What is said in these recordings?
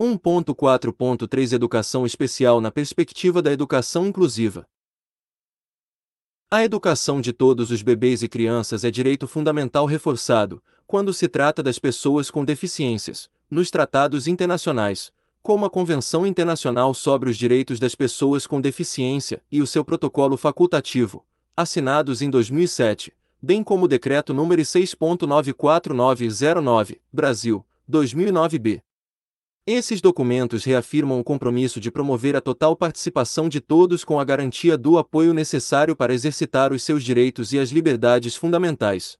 1.4.3 Educação especial na perspectiva da educação inclusiva. A educação de todos os bebês e crianças é direito fundamental reforçado, quando se trata das pessoas com deficiências, nos tratados internacionais, como a Convenção Internacional sobre os Direitos das Pessoas com Deficiência e o seu protocolo facultativo, assinados em 2007, bem como o Decreto número 6.94909, Brasil, 2009b. Esses documentos reafirmam o compromisso de promover a total participação de todos com a garantia do apoio necessário para exercitar os seus direitos e as liberdades fundamentais.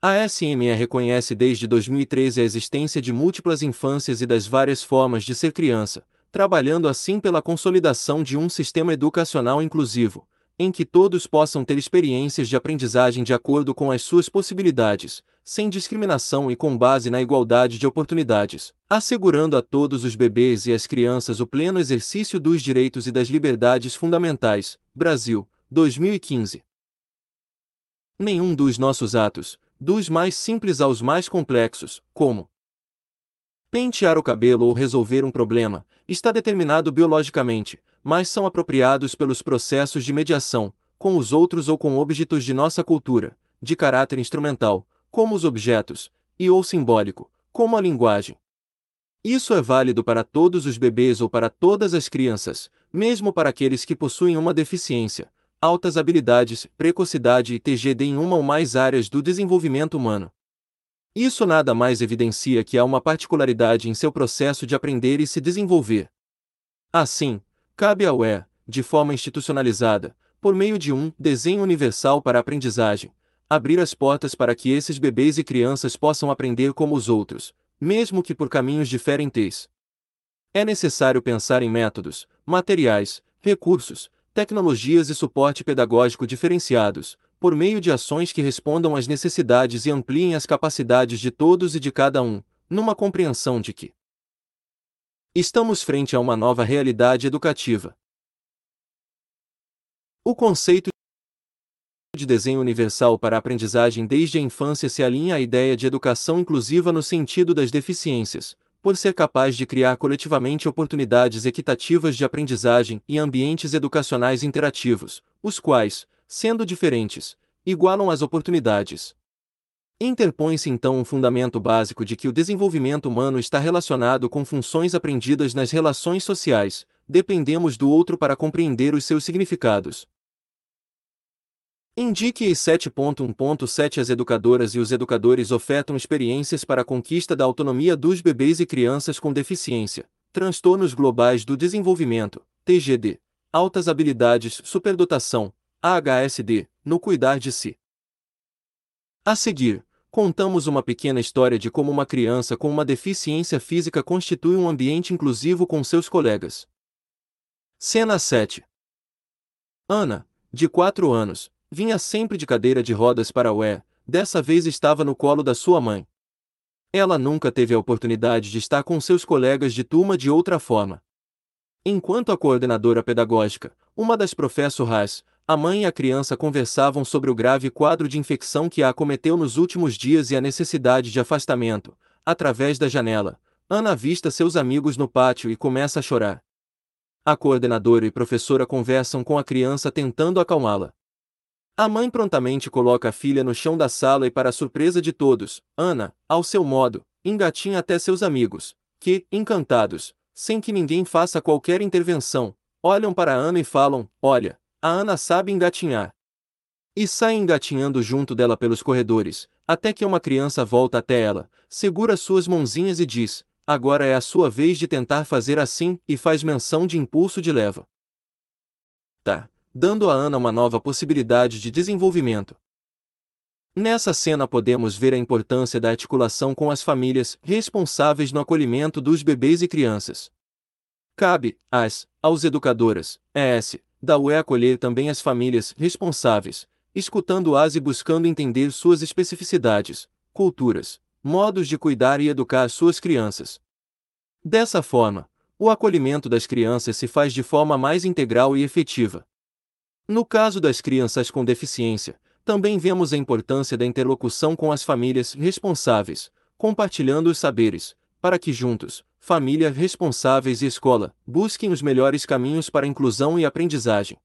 A SME reconhece desde 2013 a existência de múltiplas infâncias e das várias formas de ser criança, trabalhando assim pela consolidação de um sistema educacional inclusivo, em que todos possam ter experiências de aprendizagem de acordo com as suas possibilidades, sem discriminação e com base na igualdade de oportunidades, assegurando a todos os bebês e as crianças o pleno exercício dos direitos e das liberdades fundamentais. Brasil, 2015. Nenhum dos nossos atos, dos mais simples aos mais complexos, como pentear o cabelo ou resolver um problema, está determinado biologicamente, mas são apropriados pelos processos de mediação, com os outros ou com objetos de nossa cultura, de caráter instrumental, como os objetos, e ou simbólico, como a linguagem. Isso é válido para todos os bebês ou para todas as crianças, mesmo para aqueles que possuem uma deficiência, altas habilidades, precocidade e TGD em uma ou mais áreas do desenvolvimento humano. Isso nada mais evidencia que há uma particularidade em seu processo de aprender e se desenvolver. Assim, cabe ao E, de forma institucionalizada, por meio de um desenho universal para a aprendizagem, abrir as portas para que esses bebês e crianças possam aprender como os outros, mesmo que por caminhos diferentes. É necessário pensar em métodos, materiais, recursos, tecnologias e suporte pedagógico diferenciados, por meio de ações que respondam às necessidades e ampliem as capacidades de todos e de cada um, numa compreensão de que estamos frente a uma nova realidade educativa. O conceito de desenho universal para a aprendizagem desde a infância se alinha à ideia de educação inclusiva no sentido das deficiências, por ser capaz de criar coletivamente oportunidades equitativas de aprendizagem e ambientes educacionais interativos, os quais, sendo diferentes, igualam as oportunidades. Interpõe-se então um fundamento básico de que o desenvolvimento humano está relacionado com funções aprendidas nas relações sociais, dependemos do outro para compreender os seus significados. Indique 7.1.7 As educadoras e os educadores ofertam experiências para a conquista da autonomia dos bebês e crianças com deficiência, transtornos globais do desenvolvimento, TGD, altas habilidades, superdotação, AHSD, no cuidar de si. A seguir, contamos uma pequena história de como uma criança com uma deficiência física constitui um ambiente inclusivo com seus colegas. Cena 7 Ana, de 4 anos, Vinha sempre de cadeira de rodas para E, dessa vez estava no colo da sua mãe. Ela nunca teve a oportunidade de estar com seus colegas de turma de outra forma. Enquanto a coordenadora pedagógica, uma das professoras, a mãe e a criança conversavam sobre o grave quadro de infecção que a acometeu nos últimos dias e a necessidade de afastamento, através da janela, Ana avista seus amigos no pátio e começa a chorar. A coordenadora e professora conversam com a criança tentando acalmá-la. A mãe prontamente coloca a filha no chão da sala e, para surpresa de todos, Ana, ao seu modo, engatinha até seus amigos, que, encantados, sem que ninguém faça qualquer intervenção, olham para Ana e falam: Olha, a Ana sabe engatinhar. E saem engatinhando junto dela pelos corredores, até que uma criança volta até ela, segura suas mãozinhas e diz: Agora é a sua vez de tentar fazer assim, e faz menção de impulso de leva. Tá dando a Ana uma nova possibilidade de desenvolvimento. Nessa cena podemos ver a importância da articulação com as famílias responsáveis no acolhimento dos bebês e crianças. Cabe, às, aos educadoras, ES, da UE acolher também as famílias responsáveis, escutando-as e buscando entender suas especificidades, culturas, modos de cuidar e educar suas crianças. Dessa forma, o acolhimento das crianças se faz de forma mais integral e efetiva. No caso das crianças com deficiência, também vemos a importância da interlocução com as famílias responsáveis, compartilhando os saberes, para que juntos, família, responsáveis e escola, busquem os melhores caminhos para inclusão e aprendizagem.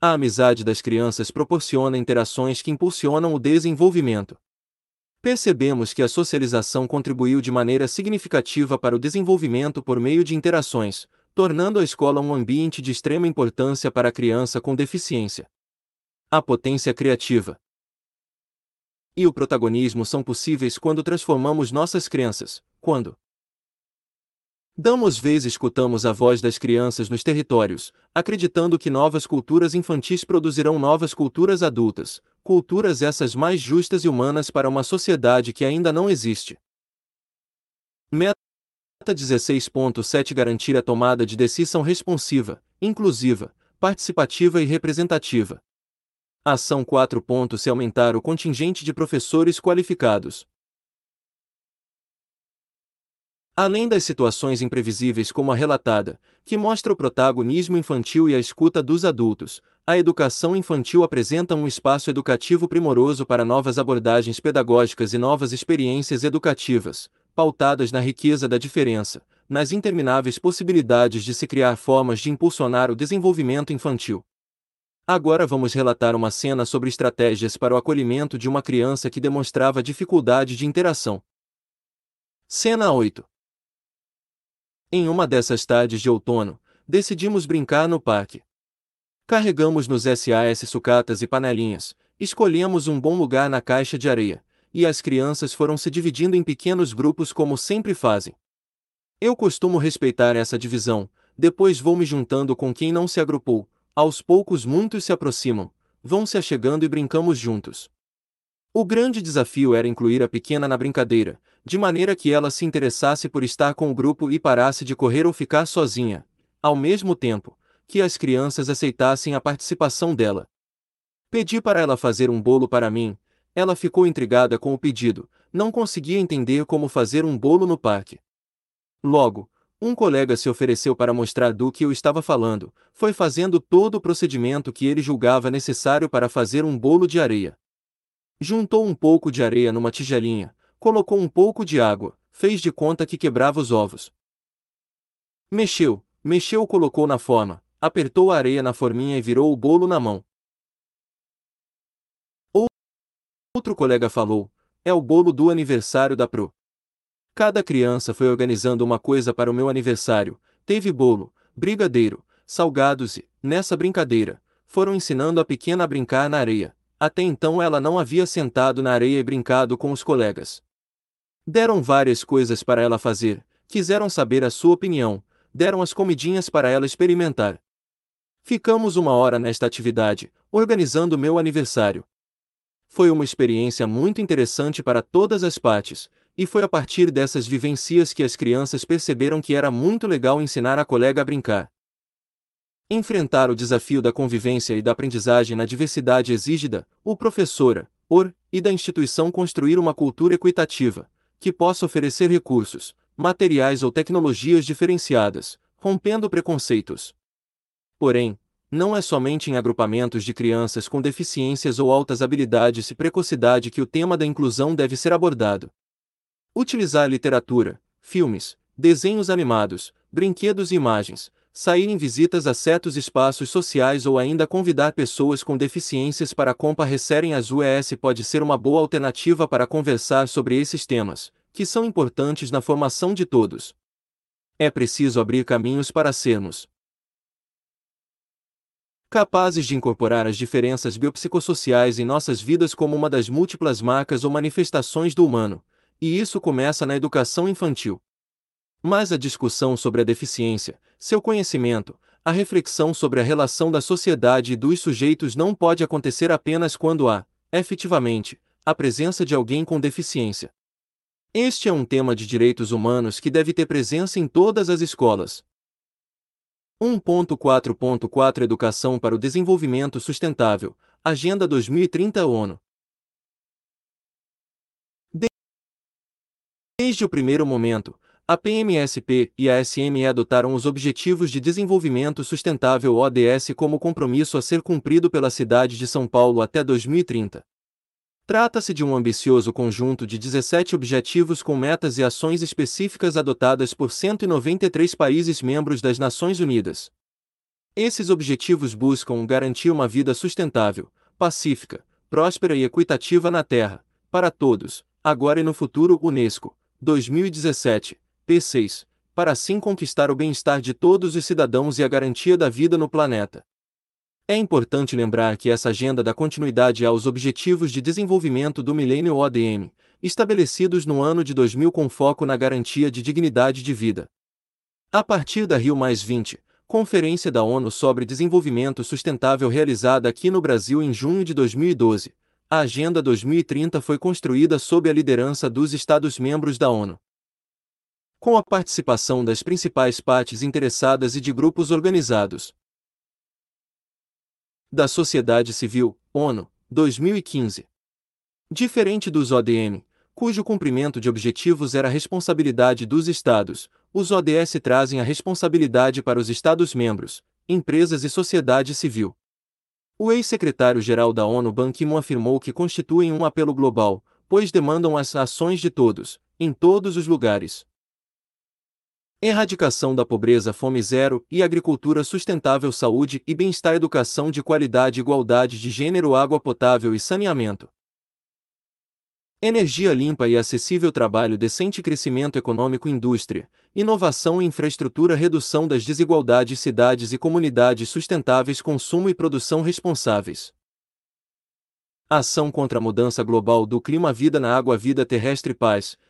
A amizade das crianças proporciona interações que impulsionam o desenvolvimento. Percebemos que a socialização contribuiu de maneira significativa para o desenvolvimento por meio de interações, tornando a escola um ambiente de extrema importância para a criança com deficiência. A potência criativa e o protagonismo são possíveis quando transformamos nossas crenças, quando Damos vez escutamos a voz das crianças nos territórios, acreditando que novas culturas infantis produzirão novas culturas adultas, culturas essas mais justas e humanas para uma sociedade que ainda não existe. Meta 16.7 Garantir a tomada de decisão responsiva, inclusiva, participativa e representativa. Ação 4. Se aumentar o contingente de professores qualificados, Além das situações imprevisíveis como a relatada, que mostra o protagonismo infantil e a escuta dos adultos, a educação infantil apresenta um espaço educativo primoroso para novas abordagens pedagógicas e novas experiências educativas, pautadas na riqueza da diferença, nas intermináveis possibilidades de se criar formas de impulsionar o desenvolvimento infantil. Agora vamos relatar uma cena sobre estratégias para o acolhimento de uma criança que demonstrava dificuldade de interação. Cena 8 em uma dessas tardes de outono, decidimos brincar no parque. Carregamos nos SAS sucatas e panelinhas, escolhemos um bom lugar na caixa de areia, e as crianças foram se dividindo em pequenos grupos como sempre fazem. Eu costumo respeitar essa divisão, depois vou me juntando com quem não se agrupou, aos poucos muitos se aproximam, vão se achegando e brincamos juntos. O grande desafio era incluir a pequena na brincadeira, de maneira que ela se interessasse por estar com o grupo e parasse de correr ou ficar sozinha, ao mesmo tempo que as crianças aceitassem a participação dela. Pedi para ela fazer um bolo para mim, ela ficou intrigada com o pedido, não conseguia entender como fazer um bolo no parque. Logo, um colega se ofereceu para mostrar do que eu estava falando, foi fazendo todo o procedimento que ele julgava necessário para fazer um bolo de areia. Juntou um pouco de areia numa tigelinha, Colocou um pouco de água, fez de conta que quebrava os ovos. Mexeu, mexeu, colocou na forma, apertou a areia na forminha e virou o bolo na mão. Outro colega falou: é o bolo do aniversário da Pro. Cada criança foi organizando uma coisa para o meu aniversário. Teve bolo, brigadeiro, salgados e, nessa brincadeira, foram ensinando a pequena a brincar na areia. Até então ela não havia sentado na areia e brincado com os colegas. Deram várias coisas para ela fazer, quiseram saber a sua opinião, deram as comidinhas para ela experimentar. Ficamos uma hora nesta atividade, organizando meu aniversário. Foi uma experiência muito interessante para todas as partes, e foi a partir dessas vivências que as crianças perceberam que era muito legal ensinar a colega a brincar. Enfrentar o desafio da convivência e da aprendizagem na diversidade exige o professora, or, e da instituição construir uma cultura equitativa, que possa oferecer recursos, materiais ou tecnologias diferenciadas, rompendo preconceitos. Porém, não é somente em agrupamentos de crianças com deficiências ou altas habilidades e precocidade que o tema da inclusão deve ser abordado. Utilizar literatura, filmes, desenhos animados, brinquedos e imagens, sair em visitas a certos espaços sociais ou ainda convidar pessoas com deficiências para comparecerem às UES pode ser uma boa alternativa para conversar sobre esses temas, que são importantes na formação de todos. É preciso abrir caminhos para sermos capazes de incorporar as diferenças biopsicossociais em nossas vidas como uma das múltiplas marcas ou manifestações do humano, e isso começa na educação infantil. Mas a discussão sobre a deficiência, seu conhecimento, a reflexão sobre a relação da sociedade e dos sujeitos não pode acontecer apenas quando há, efetivamente, a presença de alguém com deficiência. Este é um tema de direitos humanos que deve ter presença em todas as escolas. 1.4.4 Educação para o Desenvolvimento Sustentável, Agenda 2030 ONU. Desde o primeiro momento, a PMSP e a SME adotaram os Objetivos de Desenvolvimento Sustentável ODS como compromisso a ser cumprido pela cidade de São Paulo até 2030. Trata-se de um ambicioso conjunto de 17 objetivos com metas e ações específicas adotadas por 193 países membros das Nações Unidas. Esses objetivos buscam garantir uma vida sustentável, pacífica, próspera e equitativa na Terra, para todos, agora e no futuro. Unesco, 2017, P6, para assim conquistar o bem-estar de todos os cidadãos e a garantia da vida no planeta. É importante lembrar que essa agenda dá continuidade aos Objetivos de Desenvolvimento do Milênio ODM, estabelecidos no ano de 2000 com foco na garantia de dignidade de vida. A partir da Rio Conferência da ONU sobre Desenvolvimento Sustentável realizada aqui no Brasil em junho de 2012, a Agenda 2030 foi construída sob a liderança dos Estados-membros da ONU. Com a participação das principais partes interessadas e de grupos organizados, da sociedade civil, ONU, 2015. Diferente dos ODM, cujo cumprimento de objetivos era responsabilidade dos Estados, os ODS trazem a responsabilidade para os Estados-membros, empresas e sociedade civil. O ex-secretário-geral da ONU Ban Ki-moon afirmou que constituem um apelo global, pois demandam as ações de todos, em todos os lugares. Erradicação da pobreza, fome zero e agricultura sustentável, saúde e bem-estar, educação de qualidade, igualdade de gênero, água potável e saneamento. Energia limpa e acessível, trabalho decente, crescimento econômico, indústria, inovação e infraestrutura, redução das desigualdades, cidades e comunidades sustentáveis, consumo e produção responsáveis. Ação contra a mudança global do clima, vida na água, vida terrestre, paz,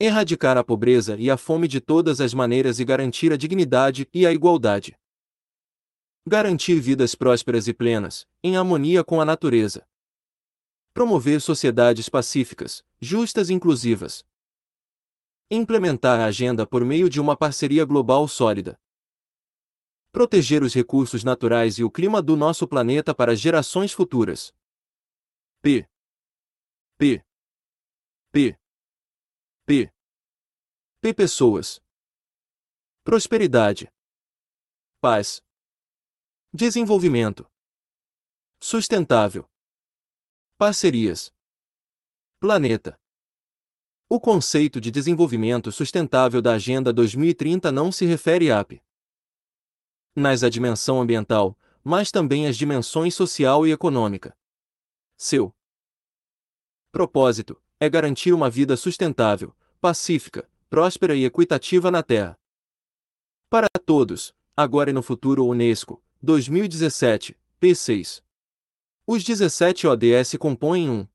erradicar a pobreza e a fome de todas as maneiras e garantir a dignidade e a igualdade. Garantir vidas prósperas e plenas, em harmonia com a natureza. Promover sociedades pacíficas, justas e inclusivas. Implementar a agenda por meio de uma parceria global sólida. Proteger os recursos naturais e o clima do nosso planeta para gerações futuras. P. P. P. P. P. Pessoas. Prosperidade. Paz. Desenvolvimento. Sustentável. Parcerias. Planeta. O conceito de desenvolvimento sustentável da Agenda 2030 não se refere a nas a dimensão ambiental, mas também às dimensões social e econômica. Seu propósito é garantir uma vida sustentável, pacífica, próspera e equitativa na Terra. Para todos, agora e no futuro Unesco, 2017, P6. Os 17 ODS compõem um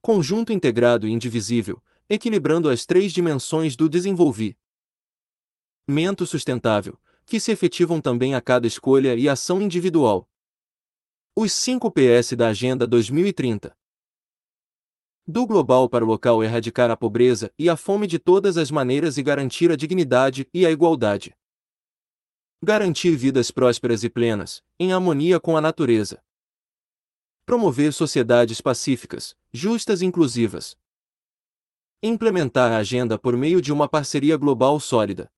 conjunto integrado e indivisível, equilibrando as três dimensões do desenvolvimento sustentável, que se efetivam também a cada escolha e ação individual. Os 5 PS da Agenda 2030. Do global para o local erradicar a pobreza e a fome de todas as maneiras e garantir a dignidade e a igualdade. Garantir vidas prósperas e plenas, em harmonia com a natureza. Promover sociedades pacíficas, justas e inclusivas. Implementar a agenda por meio de uma parceria global sólida.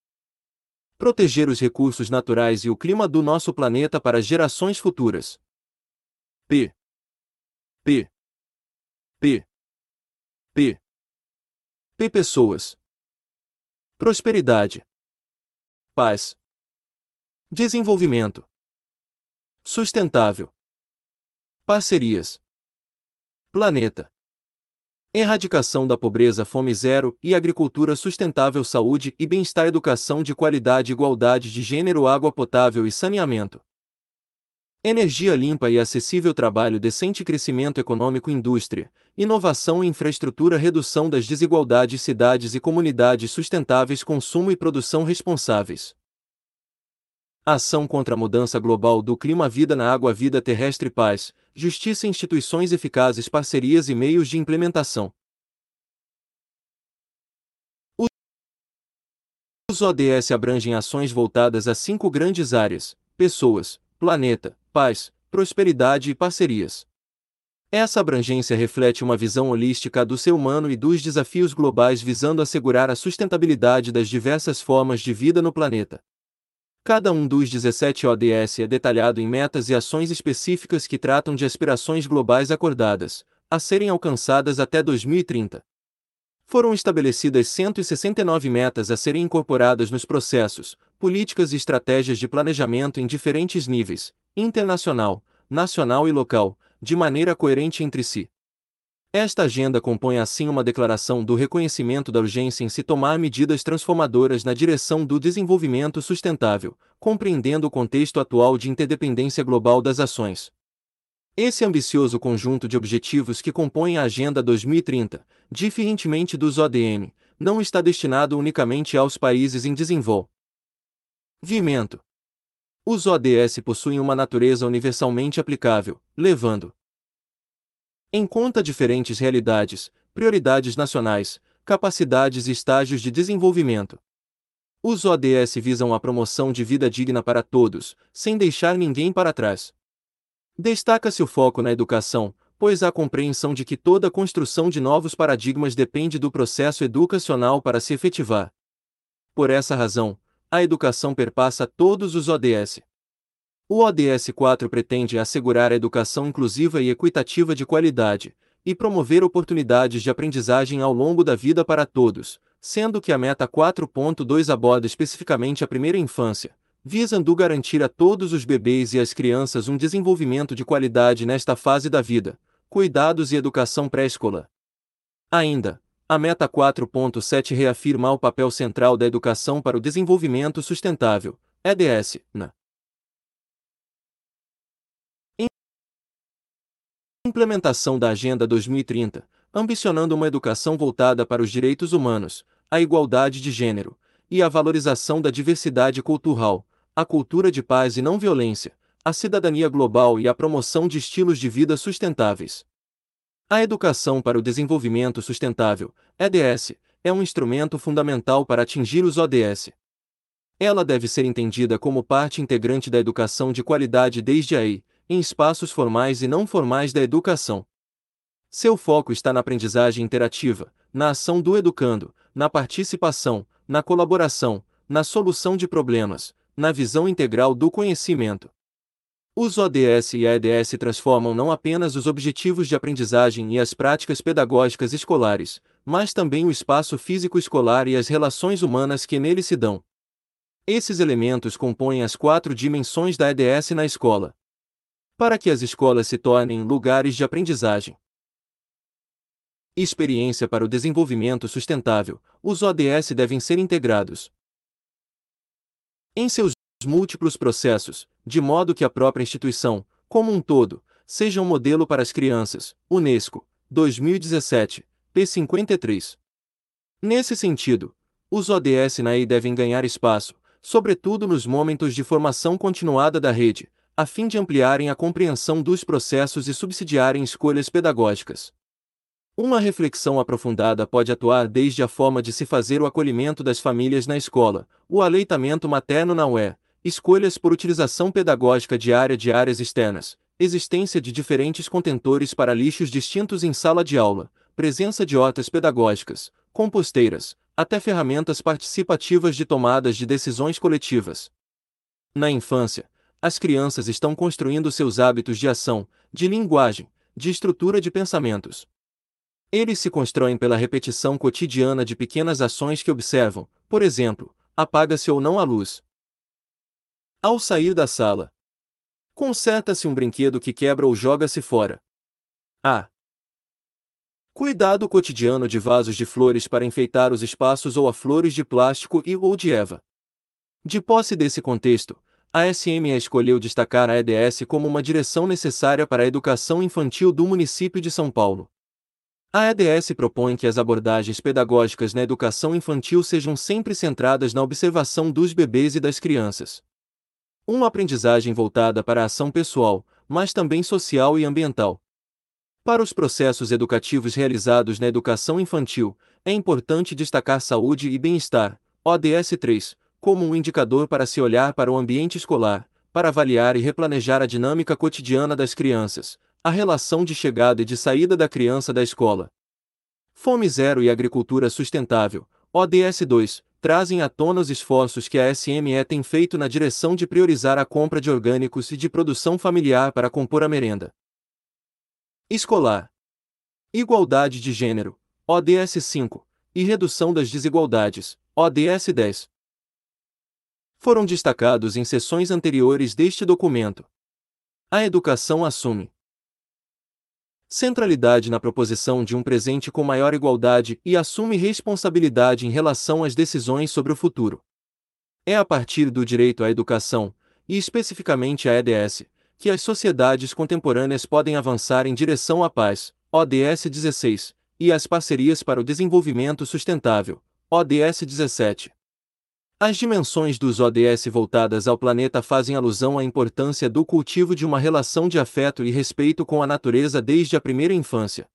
Proteger os recursos naturais e o clima do nosso planeta para gerações futuras. P. P. P. P. P. Pessoas. Prosperidade. Paz. Desenvolvimento. Sustentável. Parcerias. Planeta. Erradicação da pobreza, fome zero e agricultura sustentável, saúde e bem-estar, educação de qualidade, igualdade de gênero, água potável e saneamento. Energia limpa e acessível, trabalho decente, crescimento econômico, indústria, inovação e infraestrutura, redução das desigualdades, cidades e comunidades sustentáveis, consumo e produção responsáveis. Ação contra a mudança global do clima, vida na água, vida terrestre, paz, justiça, instituições eficazes, parcerias e meios de implementação. Os ODS abrangem ações voltadas a cinco grandes áreas: pessoas, planeta, paz, prosperidade e parcerias. Essa abrangência reflete uma visão holística do ser humano e dos desafios globais visando assegurar a sustentabilidade das diversas formas de vida no planeta. Cada um dos 17 ODS é detalhado em metas e ações específicas que tratam de aspirações globais acordadas, a serem alcançadas até 2030. Foram estabelecidas 169 metas a serem incorporadas nos processos, políticas e estratégias de planejamento em diferentes níveis, internacional, nacional e local, de maneira coerente entre si. Esta agenda compõe assim uma declaração do reconhecimento da urgência em se tomar medidas transformadoras na direção do desenvolvimento sustentável, compreendendo o contexto atual de interdependência global das ações. Esse ambicioso conjunto de objetivos que compõem a Agenda 2030, diferentemente dos ODM, não está destinado unicamente aos países em desenvolvimento. Os ODS possuem uma natureza universalmente aplicável, levando em conta diferentes realidades, prioridades nacionais, capacidades e estágios de desenvolvimento. Os ODS visam a promoção de vida digna para todos, sem deixar ninguém para trás. Destaca-se o foco na educação, pois há compreensão de que toda construção de novos paradigmas depende do processo educacional para se efetivar. Por essa razão, a educação perpassa todos os ODS. O ODS 4 pretende assegurar a educação inclusiva e equitativa de qualidade, e promover oportunidades de aprendizagem ao longo da vida para todos, sendo que a meta 4.2 aborda especificamente a primeira infância, visando garantir a todos os bebês e as crianças um desenvolvimento de qualidade nesta fase da vida, cuidados e educação pré-escolar. Ainda, a meta 4.7 reafirma o papel central da educação para o desenvolvimento sustentável, EDS, na Implementação da Agenda 2030, ambicionando uma educação voltada para os direitos humanos, a igualdade de gênero e a valorização da diversidade cultural, a cultura de paz e não violência, a cidadania global e a promoção de estilos de vida sustentáveis. A educação para o desenvolvimento sustentável, EDS, é um instrumento fundamental para atingir os ODS. Ela deve ser entendida como parte integrante da educação de qualidade desde aí, em espaços formais e não formais da educação. Seu foco está na aprendizagem interativa, na ação do educando, na participação, na colaboração, na solução de problemas, na visão integral do conhecimento. Os ODS e EDS transformam não apenas os objetivos de aprendizagem e as práticas pedagógicas escolares, mas também o espaço físico escolar e as relações humanas que nele se dão. Esses elementos compõem as quatro dimensões da EDS na escola para que as escolas se tornem lugares de aprendizagem. Experiência para o desenvolvimento sustentável: os ODS devem ser integrados em seus múltiplos processos, de modo que a própria instituição, como um todo, seja um modelo para as crianças. Unesco, 2017, p. 53. Nesse sentido, os ODS na EI devem ganhar espaço, sobretudo nos momentos de formação continuada da rede, a fim de ampliarem a compreensão dos processos e subsidiarem escolhas pedagógicas. Uma reflexão aprofundada pode atuar desde a forma de se fazer o acolhimento das famílias na escola, o aleitamento materno na UE, escolhas por utilização pedagógica diária de áreas externas, existência de diferentes contentores para lixos distintos em sala de aula, presença de hortas pedagógicas, composteiras, até ferramentas participativas de tomadas de decisões coletivas. Na infância, as crianças estão construindo seus hábitos de ação, de linguagem, de estrutura de pensamentos. Eles se constroem pela repetição cotidiana de pequenas ações que observam, por exemplo, apaga-se ou não a luz. Ao sair da sala, conserta-se um brinquedo que quebra ou joga-se fora. A. Cuidado cotidiano de vasos de flores para enfeitar os espaços ou a flores de plástico e ou de Eva. De posse desse contexto, a SME escolheu destacar a EDS como uma direção necessária para a educação infantil do município de São Paulo. A EDS propõe que as abordagens pedagógicas na educação infantil sejam sempre centradas na observação dos bebês e das crianças. Uma aprendizagem voltada para a ação pessoal, mas também social e ambiental. Para os processos educativos realizados na educação infantil, é importante destacar saúde e bem-estar, ODS 3, como um indicador para se olhar para o ambiente escolar, para avaliar e replanejar a dinâmica cotidiana das crianças, a relação de chegada e de saída da criança da escola. Fome Zero e Agricultura Sustentável, ODS 2, trazem à tona os esforços que a SME tem feito na direção de priorizar a compra de orgânicos e de produção familiar para compor a merenda. Escolar. Igualdade de gênero, ODS 5, e redução das desigualdades, ODS 10. Foram destacados em sessões anteriores deste documento. A educação assume centralidade na proposição de um presente com maior igualdade e assume responsabilidade em relação às decisões sobre o futuro. É a partir do direito à educação, e especificamente à EDS, que as sociedades contemporâneas podem avançar em direção à paz, ODS 16, e às parcerias para o desenvolvimento sustentável, ODS 17. As dimensões dos ODS voltadas ao planeta fazem alusão à importância do cultivo de uma relação de afeto e respeito com a natureza desde a primeira infância.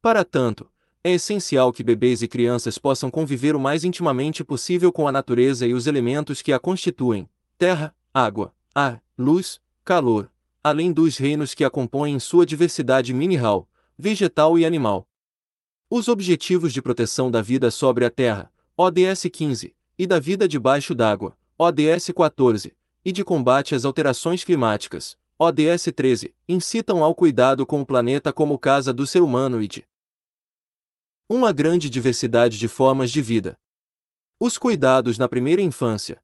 Para tanto, é essencial que bebês e crianças possam conviver o mais intimamente possível com a natureza e os elementos que a constituem: terra, água, ar, luz, calor, além dos reinos que a compõem em sua diversidade mineral, vegetal e animal. Os Objetivos de Proteção da Vida sobre a Terra, ODS 15, e da vida debaixo d'água, ODS 14, e de combate às alterações climáticas, ODS 13, incitam ao cuidado com o planeta como casa do ser humano e de uma grande diversidade de formas de vida. Os cuidados na primeira infância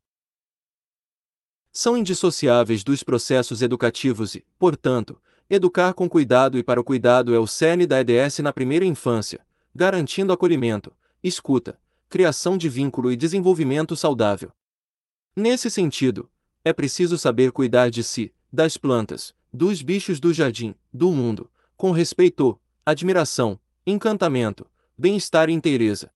são indissociáveis dos processos educativos e, portanto, educar com cuidado e para o cuidado é o cerne da EDS na primeira infância, garantindo acolhimento, escuta, criação de vínculo e desenvolvimento saudável. Nesse sentido, é preciso saber cuidar de si, das plantas, dos bichos do jardim, do mundo, com respeito, admiração, encantamento, bem-estar e inteireza.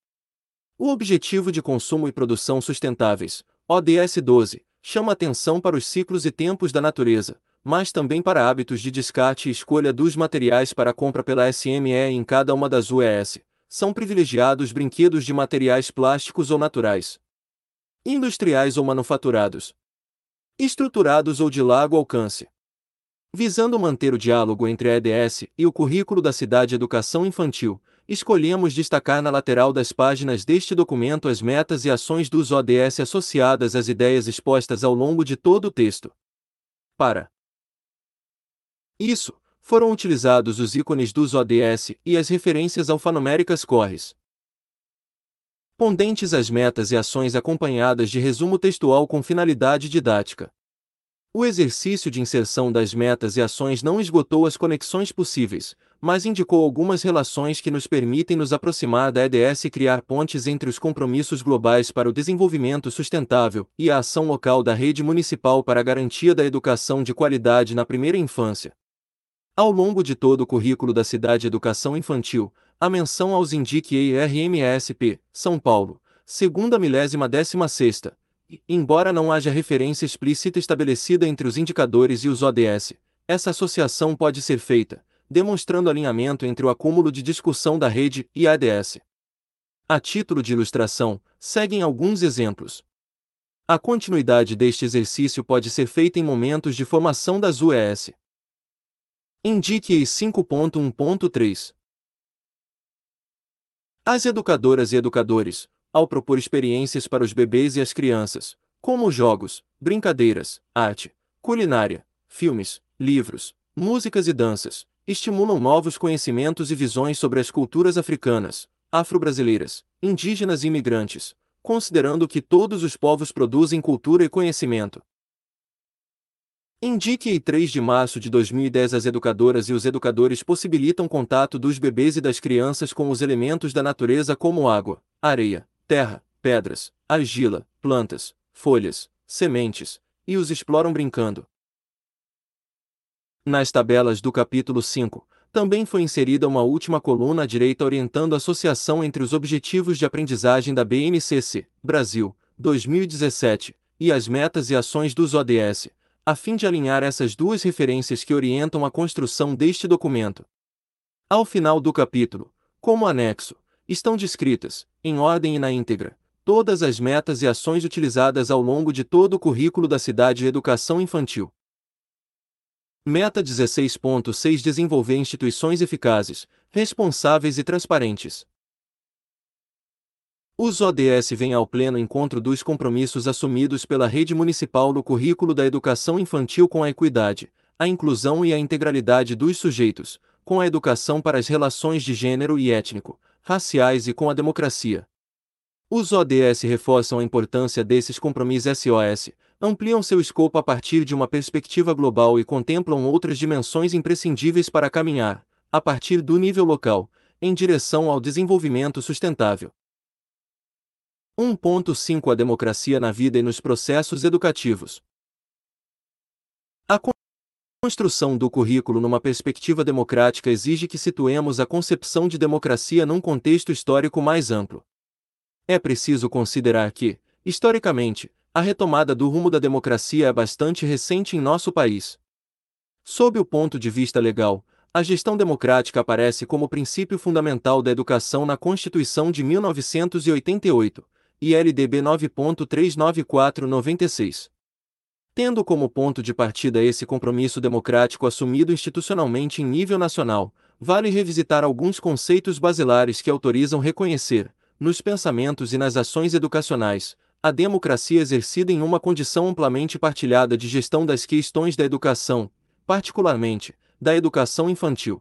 O Objetivo de Consumo e Produção Sustentáveis, ODS 12, chama atenção para os ciclos e tempos da natureza, mas também para hábitos de descarte e escolha dos materiais para compra pela SME em cada uma das UES, são privilegiados brinquedos de materiais plásticos ou naturais, industriais ou manufaturados, estruturados ou de largo alcance. Visando manter o diálogo entre a EDS e o currículo da Cidade Educação Infantil, escolhemos destacar na lateral das páginas deste documento as metas e ações dos ODS associadas às ideias expostas ao longo de todo o texto. Para isso, foram utilizados os ícones dos ODS e as referências alfanuméricas cores. Pondentes às metas e ações acompanhadas de resumo textual com finalidade didática. O exercício de inserção das metas e ações não esgotou as conexões possíveis, mas indicou algumas relações que nos permitem nos aproximar da EDS e criar pontes entre os compromissos globais para o desenvolvimento sustentável e a ação local da rede municipal para a garantia da educação de qualidade na primeira infância. Ao longo de todo o currículo da Cidade Educação Infantil, a menção aos Indique EIRMSP, São Paulo, segunda milésima décima sexta, embora não haja referência explícita estabelecida entre os indicadores e os ODS, essa associação pode ser feita, demonstrando alinhamento entre o acúmulo de discussão da rede e a ADS. A título de ilustração, seguem alguns exemplos. A continuidade deste exercício pode ser feita em momentos de formação das UES. Indique EI 5.1.3. As educadoras e educadores, ao propor experiências para os bebês e as crianças, como jogos, brincadeiras, arte, culinária, filmes, livros, músicas e danças, estimulam novos conhecimentos e visões sobre as culturas africanas, afro-brasileiras, indígenas e imigrantes, considerando que todos os povos produzem cultura e conhecimento, Indique em 3 de março de 2010 as educadoras e os educadores possibilitam contato dos bebês e das crianças com os elementos da natureza como água, areia, terra, pedras, argila, plantas, folhas, sementes, e os exploram brincando. Nas tabelas do capítulo 5, também foi inserida uma última coluna à direita orientando a associação entre os Objetivos de Aprendizagem da BNCC, Brasil, 2017, e as metas e ações dos ODS, a fim de alinhar essas duas referências que orientam a construção deste documento. Ao final do capítulo, como anexo, estão descritas, em ordem e na íntegra, todas as metas e ações utilizadas ao longo de todo o currículo da cidade de educação infantil. Meta 16.6 Desenvolver instituições eficazes, responsáveis e transparentes. Os ODS vêm ao pleno encontro dos compromissos assumidos pela rede municipal no currículo da educação infantil com a equidade, a inclusão e a integralidade dos sujeitos, com a educação para as relações de gênero e étnico, raciais e com a democracia. Os ODS reforçam a importância desses compromissos SOS, ampliam seu escopo a partir de uma perspectiva global e contemplam outras dimensões imprescindíveis para caminhar, a partir do nível local, em direção ao desenvolvimento sustentável. 1.5 A democracia na vida e nos processos educativos. A construção do currículo numa perspectiva democrática exige que situemos a concepção de democracia num contexto histórico mais amplo. É preciso considerar que, historicamente, a retomada do rumo da democracia é bastante recente em nosso país. Sob o ponto de vista legal, a gestão democrática aparece como princípio fundamental da educação na Constituição de 1988 ILDB 9.39496. Tendo como ponto de partida esse compromisso democrático assumido institucionalmente em nível nacional, vale revisitar alguns conceitos basilares que autorizam reconhecer, nos pensamentos e nas ações educacionais, a democracia exercida em uma condição amplamente partilhada de gestão das questões da educação, particularmente, da educação infantil.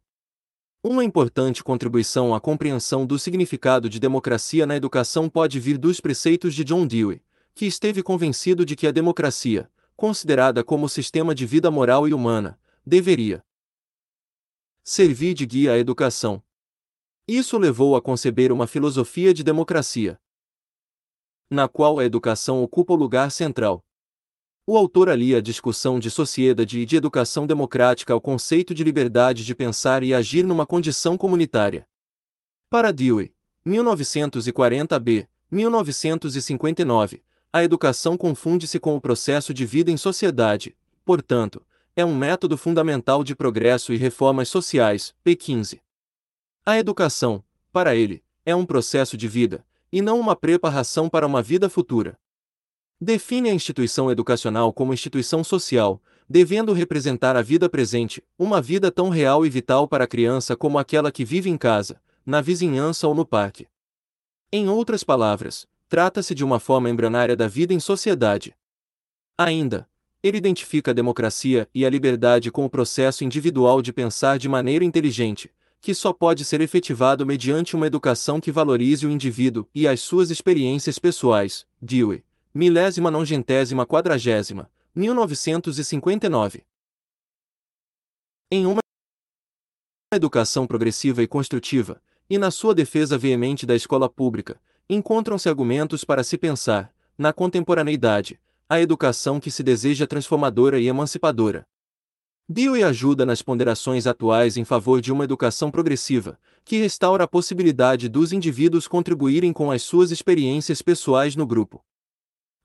Uma importante contribuição à compreensão do significado de democracia na educação pode vir dos preceitos de John Dewey, que esteve convencido de que a democracia, considerada como sistema de vida moral e humana, deveria servir de guia à educação. Isso levou a conceber uma filosofia de democracia, na qual a educação ocupa o lugar central. O autor alia a discussão de sociedade e de educação democrática ao conceito de liberdade de pensar e agir numa condição comunitária. Para Dewey, 1940b, 1959, a educação confunde-se com o processo de vida em sociedade, portanto, é um método fundamental de progresso e reformas sociais. P15. A educação, para ele, é um processo de vida, e não uma preparação para uma vida futura. Define a instituição educacional como instituição social, devendo representar a vida presente, uma vida tão real e vital para a criança como aquela que vive em casa, na vizinhança ou no parque. Em outras palavras, trata-se de uma forma embrionária da vida em sociedade. Ainda, ele identifica a democracia e a liberdade com o processo individual de pensar de maneira inteligente, que só pode ser efetivado mediante uma educação que valorize o indivíduo e as suas experiências pessoais. Dewey milésima nongentésima quadragésima, 1959. Em uma educação progressiva e construtiva, e na sua defesa veemente da escola pública, encontram-se argumentos para se pensar, na contemporaneidade, a educação que se deseja transformadora e emancipadora. Dewey ajuda nas ponderações atuais em favor de uma educação progressiva, que restaura a possibilidade dos indivíduos contribuírem com as suas experiências pessoais no grupo.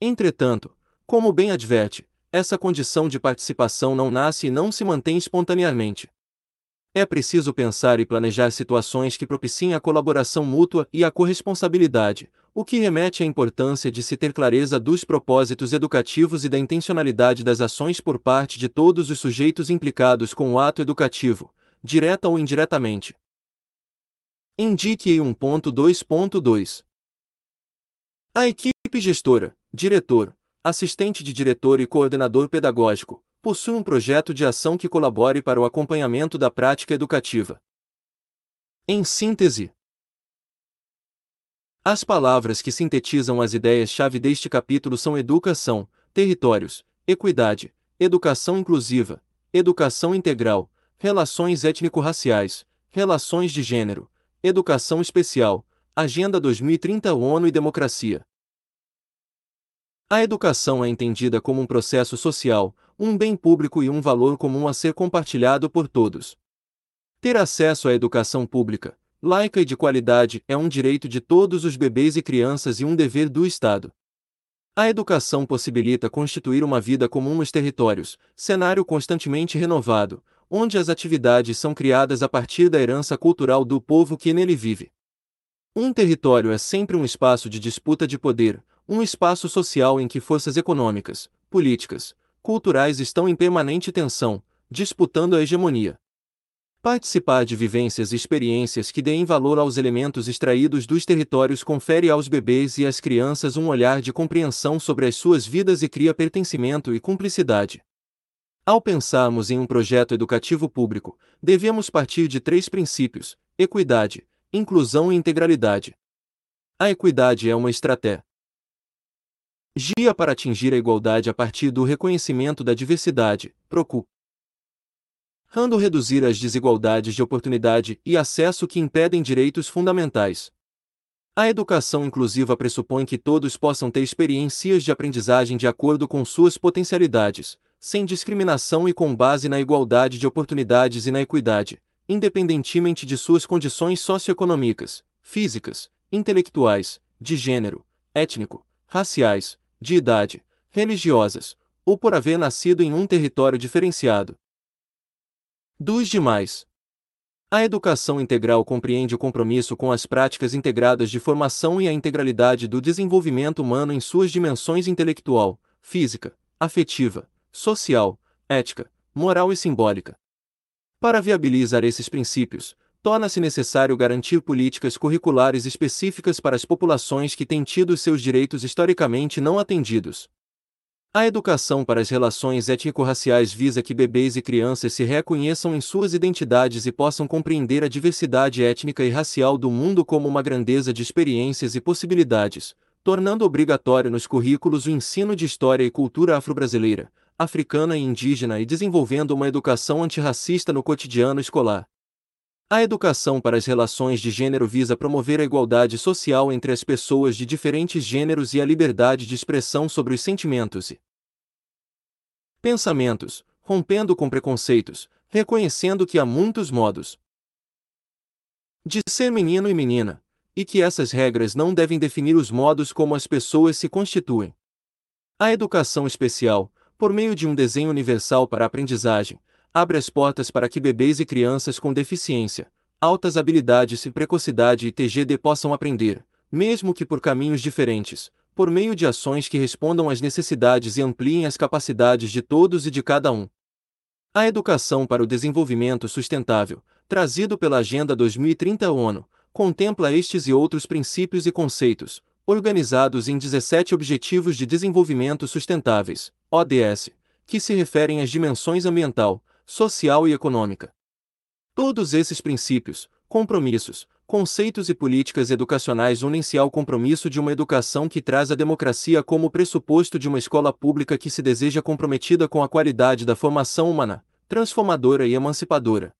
Entretanto, como bem adverte, essa condição de participação não nasce e não se mantém espontaneamente. É preciso pensar e planejar situações que propiciem a colaboração mútua e a corresponsabilidade, o que remete à importância de se ter clareza dos propósitos educativos e da intencionalidade das ações por parte de todos os sujeitos implicados com o ato educativo, direta ou indiretamente. Indique 1.2.2 A equipe gestora, diretor, assistente de diretor e coordenador pedagógico, possui um projeto de ação que colabore para o acompanhamento da prática educativa. Em síntese, as palavras que sintetizam as ideias-chave deste capítulo são educação, territórios, equidade, educação inclusiva, educação integral, relações étnico-raciais, relações de gênero, educação especial, Agenda 2030 ONU e democracia. A educação é entendida como um processo social, um bem público e um valor comum a ser compartilhado por todos. Ter acesso à educação pública, laica e de qualidade é um direito de todos os bebês e crianças e um dever do Estado. A educação possibilita constituir uma vida comum nos territórios, cenário constantemente renovado, onde as atividades são criadas a partir da herança cultural do povo que nele vive. Um território é sempre um espaço de disputa de poder, um espaço social em que forças econômicas, políticas, culturais estão em permanente tensão, disputando a hegemonia. Participar de vivências e experiências que deem valor aos elementos extraídos dos territórios confere aos bebês e às crianças um olhar de compreensão sobre as suas vidas e cria pertencimento e cumplicidade. Ao pensarmos em um projeto educativo público, devemos partir de três princípios: equidade, inclusão e integralidade. A equidade é uma estratégia para atingir a igualdade a partir do reconhecimento da diversidade, procura Rando reduzir as desigualdades de oportunidade e acesso que impedem direitos fundamentais. A educação inclusiva pressupõe que todos possam ter experiências de aprendizagem de acordo com suas potencialidades, sem discriminação e com base na igualdade de oportunidades e na equidade, independentemente de suas condições socioeconômicas, físicas, intelectuais, de gênero, étnico, raciais, de idade, religiosas, ou por haver nascido em um território diferenciado dos demais. A educação integral compreende o compromisso com as práticas integradas de formação e a integralidade do desenvolvimento humano em suas dimensões intelectual, física, afetiva, social, ética, moral e simbólica. Para viabilizar esses princípios, torna-se necessário garantir políticas curriculares específicas para as populações que têm tido seus direitos historicamente não atendidos. A educação para as relações étnico-raciais visa que bebês e crianças se reconheçam em suas identidades e possam compreender a diversidade étnica e racial do mundo como uma grandeza de experiências e possibilidades, tornando obrigatório nos currículos o ensino de história e cultura afro-brasileira, africana e indígena e desenvolvendo uma educação antirracista no cotidiano escolar. A educação para as relações de gênero visa promover a igualdade social entre as pessoas de diferentes gêneros e a liberdade de expressão sobre os sentimentos e pensamentos, rompendo com preconceitos, reconhecendo que há muitos modos de ser menino e menina, e que essas regras não devem definir os modos como as pessoas se constituem. A educação especial, por meio de um desenho universal para a aprendizagem, abre as portas para que bebês e crianças com deficiência, altas habilidades e precocidade e TGD possam aprender, mesmo que por caminhos diferentes, por meio de ações que respondam às necessidades e ampliem as capacidades de todos e de cada um. A educação para o desenvolvimento sustentável, trazido pela Agenda 2030 ONU, contempla estes e outros princípios e conceitos, organizados em 17 Objetivos de Desenvolvimento Sustentáveis, ODS, que se referem às dimensões ambiental, social e econômica. Todos esses princípios, compromissos, conceitos e políticas educacionais unem-se ao compromisso de uma educação que traz a democracia como pressuposto de uma escola pública que se deseja comprometida com a qualidade da formação humana, transformadora e emancipadora.